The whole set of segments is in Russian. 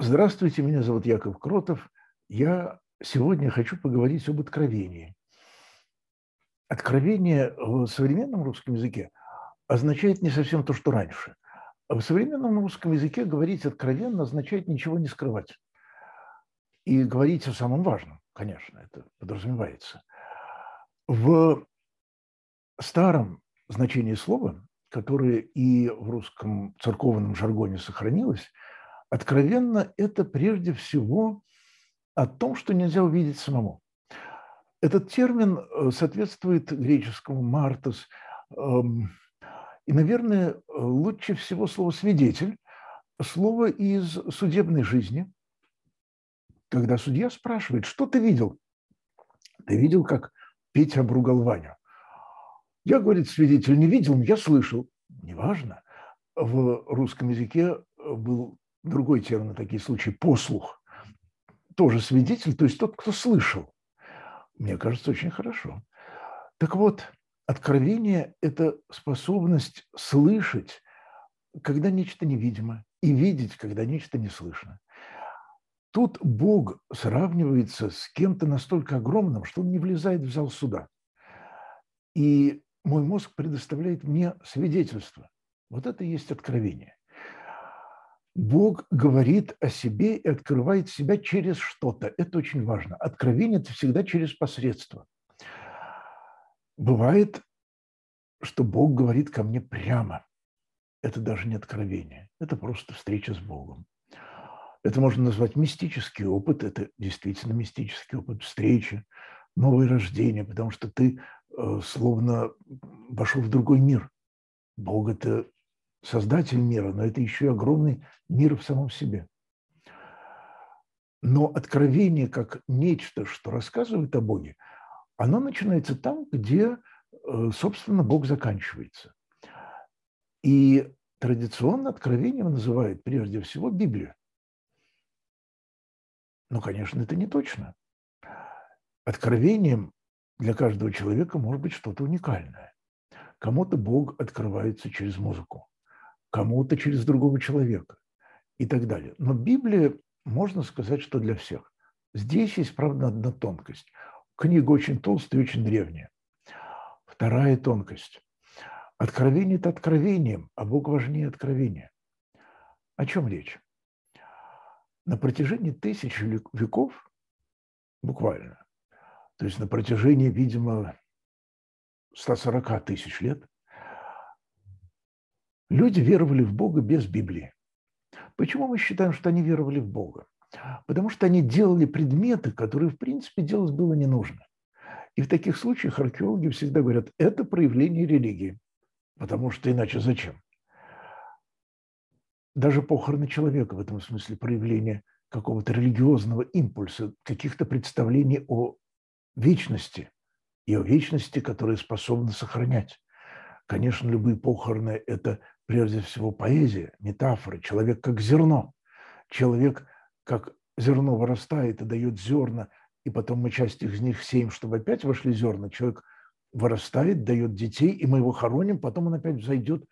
Здравствуйте, меня зовут Яков Кротов. Я сегодня хочу поговорить об откровении. Откровение в современном русском языке означает не совсем то, что раньше. В современном русском языке говорить откровенно означает ничего не скрывать. И говорить о самом важном, конечно, это подразумевается. В старом значении слова, которое и в русском церковном жаргоне сохранилось – Откровенно это прежде всего о том, что нельзя увидеть самому. Этот термин э, соответствует греческому «мартос», эм, и, наверное, лучше всего слово «свидетель», слово из судебной жизни, когда судья спрашивает, что ты видел? Ты видел, как Петя обругал Ваню? Я, говорит, свидетель не видел, но я слышал. Неважно. В русском языке был другой термин на такие случаи, послух, тоже свидетель, то есть тот, кто слышал. Мне кажется, очень хорошо. Так вот, откровение – это способность слышать, когда нечто невидимо, и видеть, когда нечто не слышно. Тут Бог сравнивается с кем-то настолько огромным, что он не влезает в зал суда. И мой мозг предоставляет мне свидетельство. Вот это и есть откровение. Бог говорит о себе и открывает себя через что-то. Это очень важно. Откровение – это всегда через посредство. Бывает, что Бог говорит ко мне прямо. Это даже не откровение, это просто встреча с Богом. Это можно назвать мистический опыт, это действительно мистический опыт встречи, новое рождение, потому что ты э, словно вошел в другой мир. Бог – это создатель мира, но это еще и огромный мир в самом себе. Но откровение как нечто, что рассказывает о Боге, оно начинается там, где, э, собственно, Бог заканчивается. И традиционно откровением называют прежде всего Библию. Но, конечно, это не точно. Откровением для каждого человека может быть что-то уникальное. Кому-то Бог открывается через музыку, кому-то через другого человека и так далее. Но Библия, можно сказать, что для всех. Здесь есть, правда, одна тонкость. Книга очень толстая и очень древняя. Вторая тонкость. Откровение – это откровением, а Бог важнее откровения. О чем речь? На протяжении тысяч веков, буквально, то есть на протяжении, видимо, 140 тысяч лет – Люди веровали в Бога без Библии. Почему мы считаем, что они веровали в Бога? Потому что они делали предметы, которые, в принципе, делать было не нужно. И в таких случаях археологи всегда говорят, это проявление религии. Потому что иначе зачем? Даже похороны человека в этом смысле проявление какого-то религиозного импульса, каких-то представлений о вечности и о вечности, которые способны сохранять. Конечно, любые похороны – это прежде всего поэзия, метафоры. Человек как зерно. Человек как зерно вырастает и дает зерна, и потом мы часть из них сеем, чтобы опять вошли зерна. Человек вырастает, дает детей, и мы его хороним, потом он опять взойдет,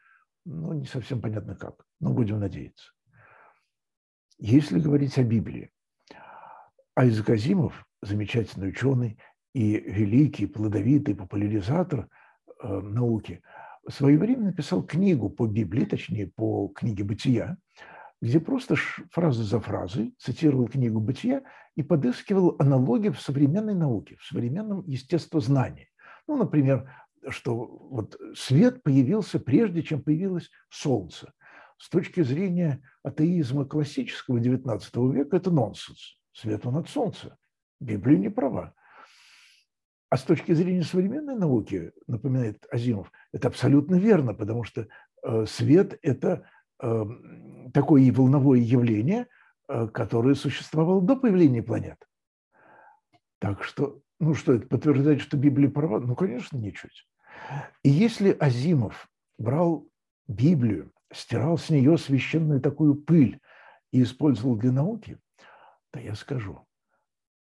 ну, не совсем понятно как, но будем надеяться. Если говорить о Библии, Айзек Азимов, замечательный ученый и великий, плодовитый популяризатор э, науки – в свое время написал книгу по Библии, точнее, по книге «Бытия», где просто фразы за фразой цитировал книгу «Бытия» и подыскивал аналогии в современной науке, в современном естествознании. Ну, например, что вот свет появился прежде, чем появилось солнце. С точки зрения атеизма классического XIX века это нонсенс. Свет он от солнца. Библия не права. А с точки зрения современной науки, напоминает Азимов, это абсолютно верно, потому что э, свет – это эм, такое волновое явление, э, которое существовало до появления планет. Так что, ну что, это подтверждает, что Библия права? Ну, конечно, ничуть. И если Азимов брал Библию, стирал с нее священную такую пыль и использовал для науки, то я скажу,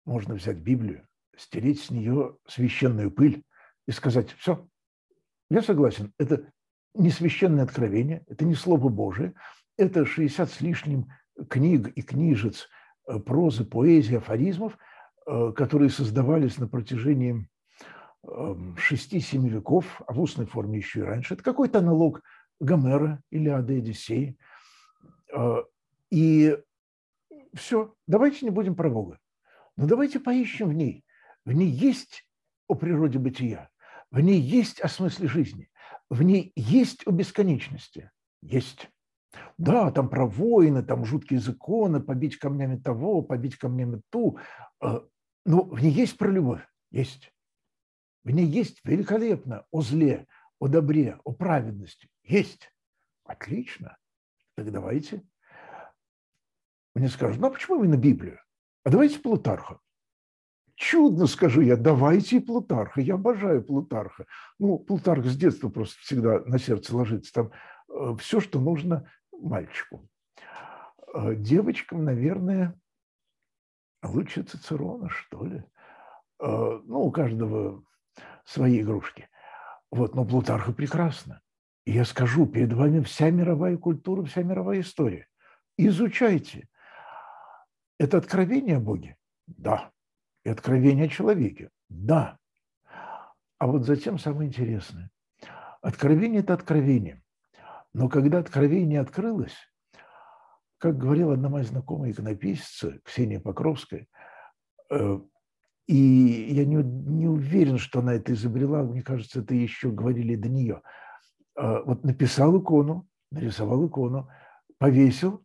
можно взять Библию, стереть с нее священную пыль и сказать, все, я согласен, это не священное откровение, это не Слово Божие, это 60 с лишним книг и книжец э, прозы, поэзии, афоризмов, э, которые создавались на протяжении 6-7 эм, веков, а в устной форме еще и раньше. Это какой-то аналог Гомера, Илиады, Одиссеи. И все, давайте не будем про Бога. Но давайте поищем в ней. В ней есть о природе бытия, в ней есть о смысле жизни, в ней есть о бесконечности. Есть. Да, там про войны, там жуткие законы, побить камнями того, побить камнями ту. А, но в ней есть про любовь. Есть. В ней есть великолепно о зле, о добре, о праведности. Есть. Отлично. Так давайте. Мне скажут, ну а почему именно Библию? А давайте Плутарха. Чудно, скажу я, давайте Плутарха. Я обожаю Плутарха. Ну, Плутарх с детства просто всегда на сердце ложится. Там э, все, что нужно мальчику. Э, девочкам, наверное, лучше Цицерона, что ли. Э, ну, у каждого свои игрушки. Вот, но Плутарха прекрасно. И я скажу, перед вами вся мировая культура, вся мировая история. Изучайте. Это откровение о Боге? Да и откровение о человеке. Да. А вот затем самое интересное. Откровение – это откровение. Но когда откровение открылось, как говорила одна моя знакомая иконописца, Ксения Покровская, э, и я не, не уверен, что она это изобрела, мне кажется, это еще говорили до нее. Э, вот написал икону, нарисовал икону, повесил,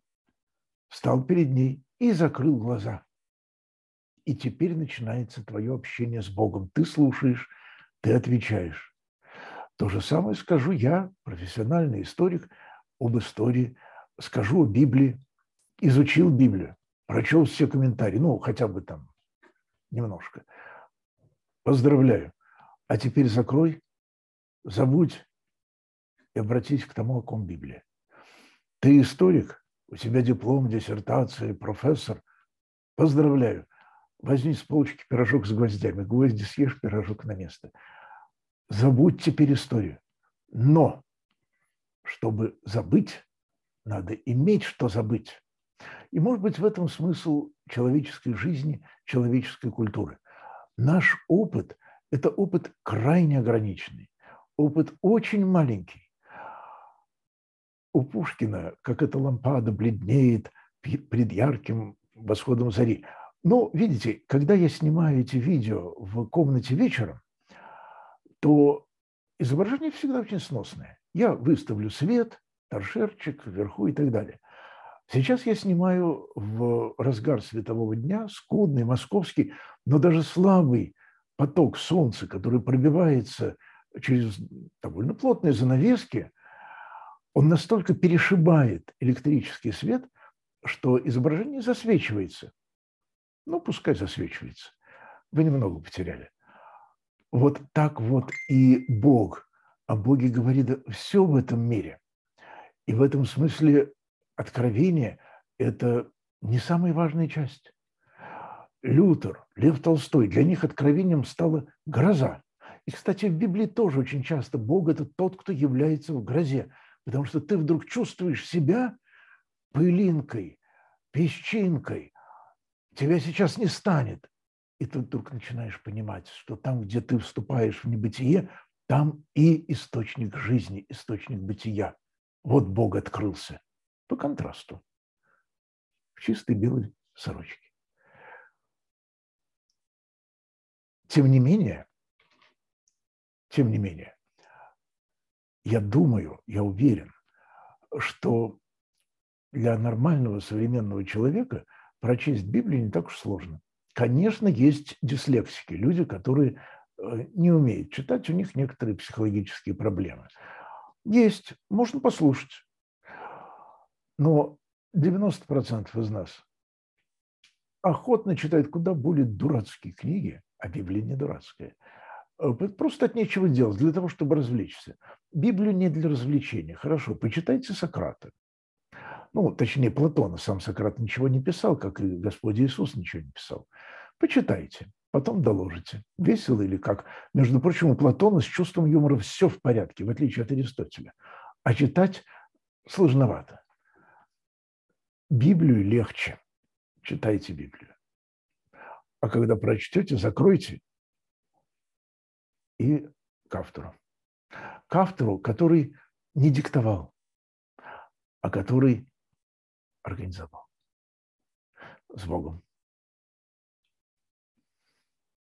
встал перед ней и закрыл глаза – и теперь начинается твое общение с Богом. Ты слушаешь, ты отвечаешь. То же самое скажу я, профессиональный историк, об истории, скажу о Библии, изучил Библию, прочел все комментарии, ну, хотя бы там немножко. Поздравляю. А теперь закрой, забудь и обратись к тому, о ком Библия. Ты историк, у тебя диплом, диссертация, профессор. Поздравляю возьми с полочки пирожок с гвоздями, гвозди съешь, пирожок на место. Забудь теперь историю. Но, чтобы забыть, надо иметь что забыть. И, может быть, в этом смысл человеческой жизни, человеческой культуры. Наш опыт – это опыт крайне ограниченный, опыт очень маленький. У Пушкина, как эта лампада бледнеет пред ярким восходом зари – ну, видите, когда я снимаю эти видео в комнате вечером, то изображение всегда очень сносное. Я выставлю свет, торшерчик вверху и так далее. Сейчас я снимаю в разгар светового дня, скудный, московский, но даже слабый поток солнца, который пробивается через довольно плотные занавески, он настолько перешибает электрический свет, что изображение засвечивается. Ну, пускай засвечивается. Вы немного потеряли. Вот так вот и Бог. О Боге говорит все в этом мире. И в этом смысле откровение – это не самая важная часть. Лютер, Лев Толстой, для них откровением стала гроза. И, кстати, в Библии тоже очень часто Бог – это тот, кто является в грозе, потому что ты вдруг чувствуешь себя пылинкой, песчинкой, тебя сейчас не станет. И ты вдруг начинаешь понимать, что там, где ты вступаешь в небытие, там и источник жизни, источник бытия. Вот Бог открылся. По контрасту. В чистой белой сорочке. Тем не менее, тем не менее, я думаю, я уверен, что для нормального современного человека – прочесть Библию не так уж сложно. Конечно, есть дислексики, люди, которые э, не умеют читать, у них некоторые психологические проблемы. Есть, можно послушать. Но 90% из нас охотно читают куда более дурацкие книги, а Библия не дурацкая. Э, просто от нечего делать, для того, чтобы развлечься. Библию не для развлечения. Хорошо, почитайте Сократа ну, точнее, Платона, сам Сократ ничего не писал, как и Господь Иисус ничего не писал. Почитайте, потом доложите, весело или как. Между прочим, у Платона с чувством юмора все в порядке, в отличие от Аристотеля. А читать сложновато. Библию легче. Читайте Библию. А когда прочтете, закройте и к автору. К автору, который не диктовал, а который организовал. С Богом.